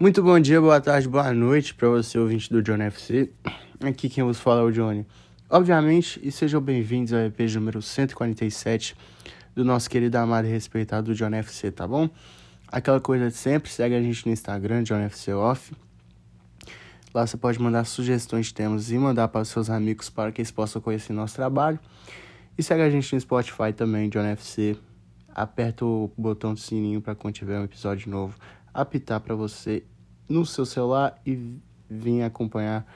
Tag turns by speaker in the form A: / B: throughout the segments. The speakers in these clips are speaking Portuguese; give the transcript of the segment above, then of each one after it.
A: Muito bom dia, boa tarde, boa noite para você, ouvinte do John FC. Aqui quem vos fala é o Johnny. Obviamente, e sejam bem-vindos ao EP número 147 do nosso querido, amado e respeitado John FC, tá bom? Aquela coisa de sempre, segue a gente no Instagram, John FC Off. Lá você pode mandar sugestões de temas e mandar para os seus amigos para que eles possam conhecer nosso trabalho. E segue a gente no Spotify também, John FC. Aperta o botão do sininho para quando tiver um episódio novo apitar para você no seu celular e vir acompanhar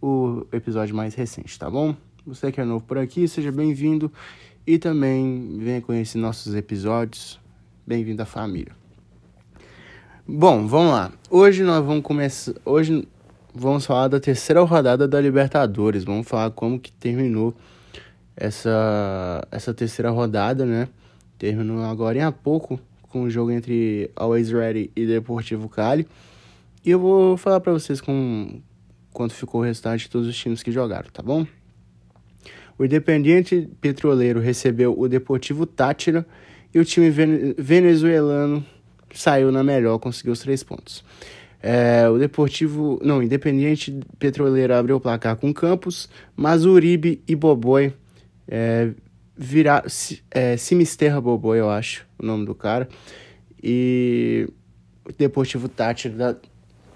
A: o episódio mais recente, tá bom? Você que é novo por aqui, seja bem-vindo e também venha conhecer nossos episódios. Bem-vindo à família. Bom, vamos lá. Hoje nós vamos começar. Hoje vamos falar da terceira rodada da Libertadores. Vamos falar como que terminou essa, essa terceira rodada, né? Terminou agora há pouco com o jogo entre Always Ready e Deportivo Cali. E eu vou falar para vocês com quanto ficou o restante de todos os times que jogaram, tá bom? O Independiente Petroleiro recebeu o Deportivo Tátira e o time venezuelano saiu na melhor, conseguiu os três pontos. É, o Deportivo, não, Independiente Petroleiro abriu o placar com Campos, mas Uribe e Boboi é, virar é, Simisterra Boboi, eu acho, o nome do cara. E o Deportivo Tátira da,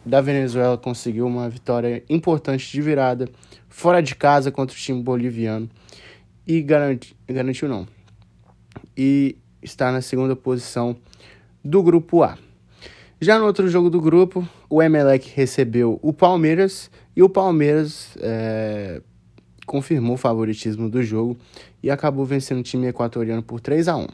A: da Venezuela conseguiu uma vitória importante de virada fora de casa contra o time boliviano e garanti, garantiu não. E está na segunda posição do grupo A. Já no outro jogo do grupo, o Emelec recebeu o Palmeiras e o Palmeiras é, confirmou o favoritismo do jogo e acabou vencendo o time equatoriano por 3 a 1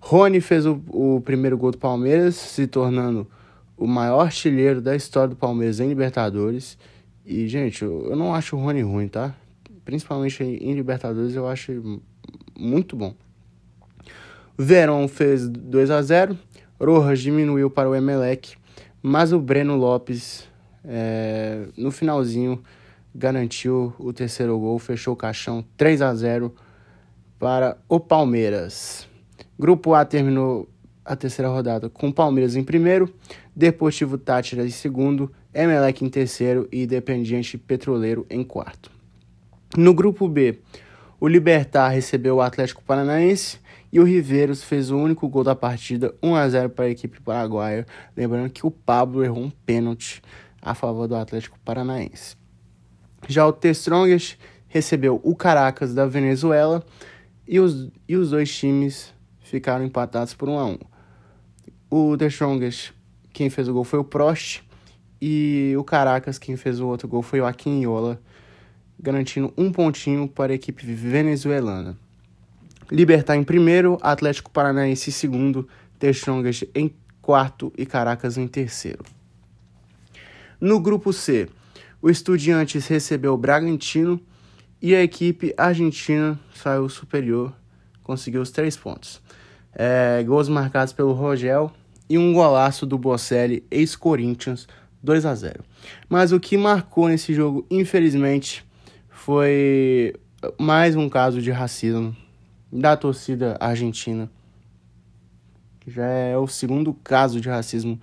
A: Rony fez o, o primeiro gol do Palmeiras, se tornando o maior artilheiro da história do Palmeiras em Libertadores. E, gente, eu, eu não acho o Rony ruim, tá? Principalmente em Libertadores eu acho muito bom. Verón fez 2 a 0 Rojas diminuiu para o Emelec, mas o Breno Lopes, é, no finalzinho, garantiu o terceiro gol, fechou o caixão 3 a 0 para o Palmeiras. Grupo A terminou a terceira rodada com Palmeiras em primeiro, Deportivo Tátira em segundo, Emelec em terceiro e Independiente Petroleiro em quarto. No grupo B, o Libertar recebeu o Atlético Paranaense e o Riveiros fez o único gol da partida, 1 a 0 para a equipe paraguaia, lembrando que o Pablo errou um pênalti a favor do Atlético Paranaense. Já o The Strongest recebeu o Caracas da Venezuela e os, e os dois times ficaram empatados por 1 a 1. O The Strongest, quem fez o gol foi o Prost e o Caracas, quem fez o outro gol foi o Aquinhola, garantindo um pontinho para a equipe venezuelana. Libertar em primeiro, Atlético Paranaense em segundo, The Strongest em quarto e Caracas em terceiro. No grupo C, o Estudiantes recebeu o Bragantino e a equipe argentina saiu superior, conseguiu os três pontos. É, gols marcados pelo Rogel e um golaço do Bocelli, ex-Corinthians, 2 a 0. Mas o que marcou nesse jogo, infelizmente, foi mais um caso de racismo da torcida argentina. Já é o segundo caso de racismo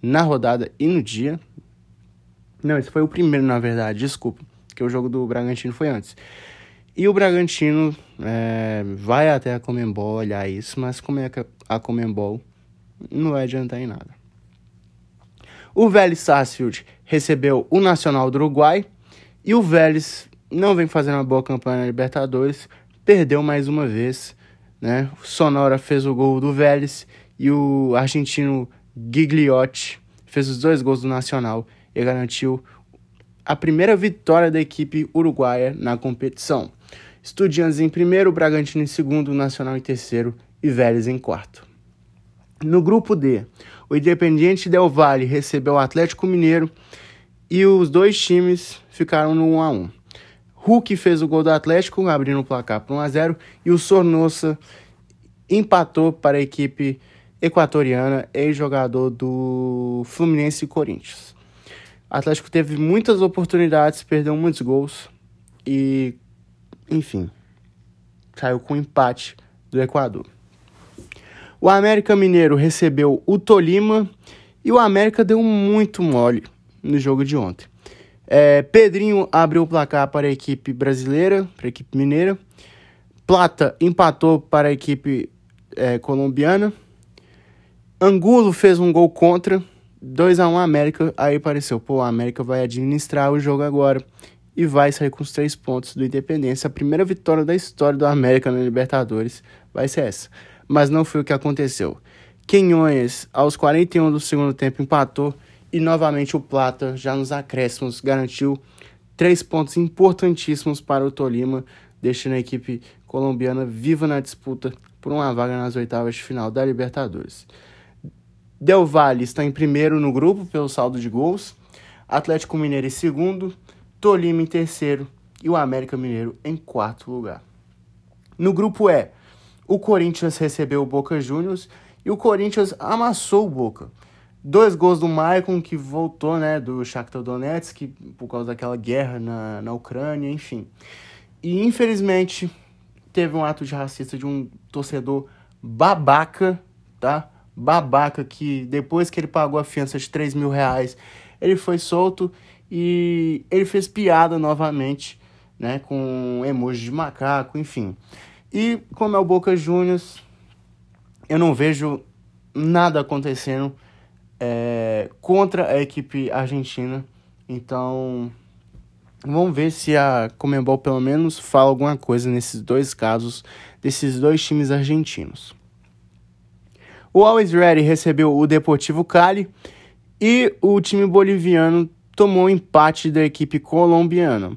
A: na rodada e no dia. Não, esse foi o primeiro, na verdade, desculpa, que o jogo do Bragantino foi antes. E o Bragantino é, vai até a Comembol olhar isso, mas como é que a Comembol não vai adiantar em nada. O Vélez Sarsfield recebeu o Nacional do Uruguai e o Vélez não vem fazendo uma boa campanha na Libertadores, perdeu mais uma vez, né? O Sonora fez o gol do Vélez e o argentino Gigliotti fez os dois gols do Nacional e garantiu a primeira vitória da equipe uruguaia na competição. Estudiantes em primeiro, Bragantino em segundo, Nacional em terceiro e Vélez em quarto. No grupo D, o Independiente Del Valle recebeu o Atlético Mineiro e os dois times ficaram no 1 a 1. Hulk fez o gol do Atlético, abrindo o placar para 1 a 0 e o Sornosa empatou para a equipe equatoriana, ex-jogador do Fluminense e Corinthians. Atlético teve muitas oportunidades, perdeu muitos gols e, enfim, saiu com empate do Equador. O América Mineiro recebeu o Tolima E o América deu muito mole no jogo de ontem. É, Pedrinho abriu o placar para a equipe brasileira, para a equipe mineira. Plata empatou para a equipe é, colombiana. Angulo fez um gol contra. 2 a 1 América. Aí pareceu, pô, a América vai administrar o jogo agora e vai sair com os três pontos do Independência. A primeira vitória da história do América na Libertadores vai ser essa. Mas não foi o que aconteceu. Quenhões, aos 41 do segundo tempo, empatou e novamente o Plata, já nos acréscimos, garantiu três pontos importantíssimos para o Tolima, deixando a equipe colombiana viva na disputa por uma vaga nas oitavas de final da Libertadores. Del Valle está em primeiro no grupo pelo saldo de gols, Atlético Mineiro em segundo, Tolima em terceiro e o América Mineiro em quarto lugar. No grupo E, o Corinthians recebeu o Boca Juniors e o Corinthians amassou o Boca. Dois gols do Maicon, que voltou né, do Shakhtar Donetsk por causa daquela guerra na, na Ucrânia, enfim. E infelizmente teve um ato de racista de um torcedor babaca, tá? Babaca que depois que ele pagou a fiança de 3 mil reais, ele foi solto e ele fez piada novamente, né, com emoji de macaco, enfim. E como é o Boca Juniors, eu não vejo nada acontecendo é, contra a equipe argentina. Então, vamos ver se a Comembol pelo menos fala alguma coisa nesses dois casos desses dois times argentinos. O Always Ready recebeu o Deportivo Cali e o time boliviano tomou um empate da equipe colombiana.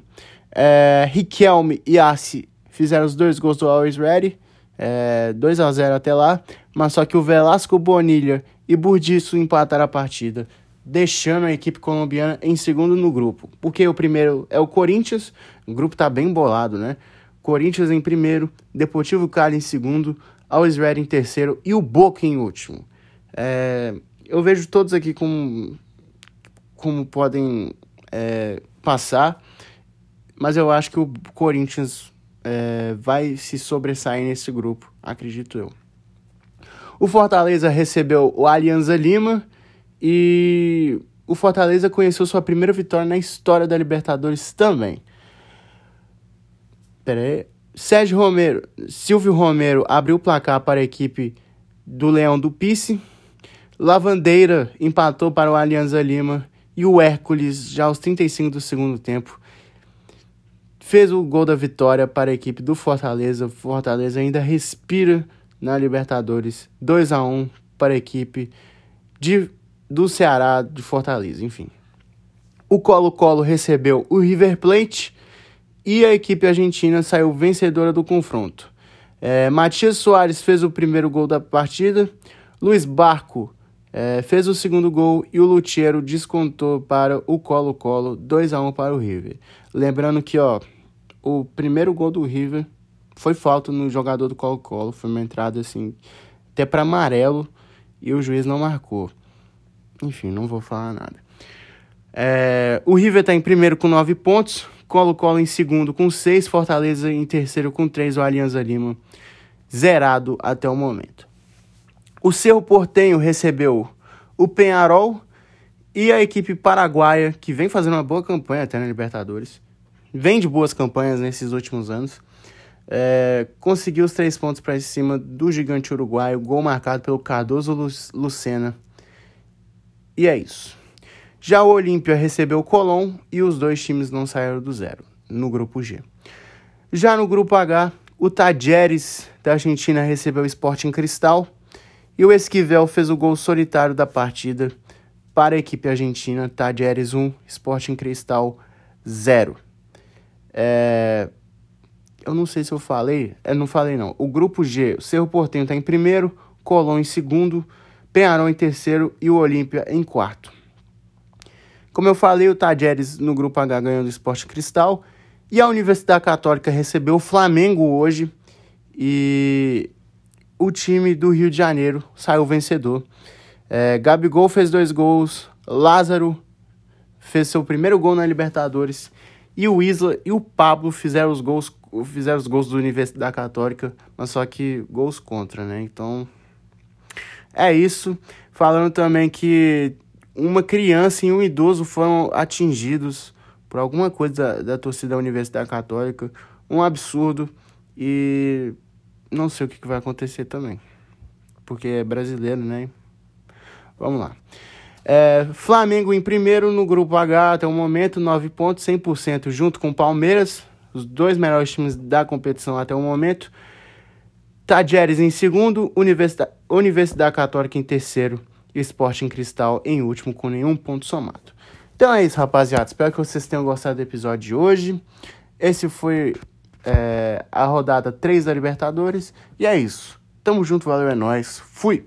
A: É, Riquelme e Assi fizeram os dois gols do Always Ready, é, 2 a 0 até lá, mas só que o Velasco Bonilha e Burdiço empataram a partida, deixando a equipe colombiana em segundo no grupo. Porque o primeiro é o Corinthians, o grupo tá bem bolado, né? Corinthians em primeiro, Deportivo Cali em segundo, Always Ready em terceiro e o Boca em último. É, eu vejo todos aqui com como podem é, passar, mas eu acho que o Corinthians é, vai se sobressair nesse grupo, acredito eu. O Fortaleza recebeu o Alianza Lima e o Fortaleza conheceu sua primeira vitória na história da Libertadores também. Pera aí. Sérgio Romero, Silvio Romero abriu o placar para a equipe do Leão do Pice. Lavandeira empatou para o Alianza Lima e o Hércules, já aos 35 do segundo tempo, fez o gol da vitória para a equipe do Fortaleza. Fortaleza ainda respira na Libertadores. 2 a 1 para a equipe de, do Ceará de Fortaleza, enfim. O Colo-Colo recebeu o River Plate e a equipe argentina saiu vencedora do confronto. É, Matias Soares fez o primeiro gol da partida, Luiz Barco é, fez o segundo gol e o Lutiero descontou para o Colo-Colo 2 a 1 para o River. Lembrando que ó, o primeiro gol do River foi falta no jogador do Colo-Colo, foi uma entrada assim, até para amarelo e o juiz não marcou. Enfim, não vou falar nada. É, o River está em primeiro com 9 pontos, Colo-Colo em segundo com 6, Fortaleza em terceiro com 3, o Alianza Lima zerado até o momento. O Cerro Portenho recebeu o Penharol e a equipe paraguaia, que vem fazendo uma boa campanha até na Libertadores. Vem de boas campanhas nesses últimos anos. É, conseguiu os três pontos para cima do gigante uruguaio, gol marcado pelo Cardoso Lucena. E é isso. Já o Olímpia recebeu o Colón e os dois times não saíram do zero, no grupo G. Já no grupo H, o Tajeres da Argentina recebeu o Sporting Cristal e o Esquivel fez o gol solitário da partida para a equipe argentina, Tajeres 1, Sporting Cristal 0. É... Eu não sei se eu falei, eu não falei não. O grupo G, o Cerro Portenho está em primeiro, Colón em segundo, Penharol em terceiro e o Olímpia em quarto. Como eu falei, o Tajeres no grupo H ganhou do Esporte Cristal e a Universidade Católica recebeu o Flamengo hoje e o time do Rio de Janeiro saiu vencedor. É, Gabigol fez dois gols, Lázaro fez seu primeiro gol na Libertadores e o Isla e o Pablo fizeram os gols, fizeram os gols do Universidade Católica, mas só que gols contra, né? Então é isso. Falando também que uma criança e um idoso foram atingidos por alguma coisa da, da torcida da Universidade Católica. Um absurdo. E não sei o que, que vai acontecer também. Porque é brasileiro, né? Vamos lá. É, Flamengo em primeiro no grupo H até o momento, 9 pontos, 100%, junto com Palmeiras, os dois melhores times da competição até o momento. Tajeres em segundo, Universidade, Universidade Católica em terceiro e Esporte em Cristal em último, com nenhum ponto somado. Então é isso, rapaziada. Espero que vocês tenham gostado do episódio de hoje. Esse foi é, a rodada 3 da Libertadores. E é isso. Tamo junto, valeu, é nóis. Fui!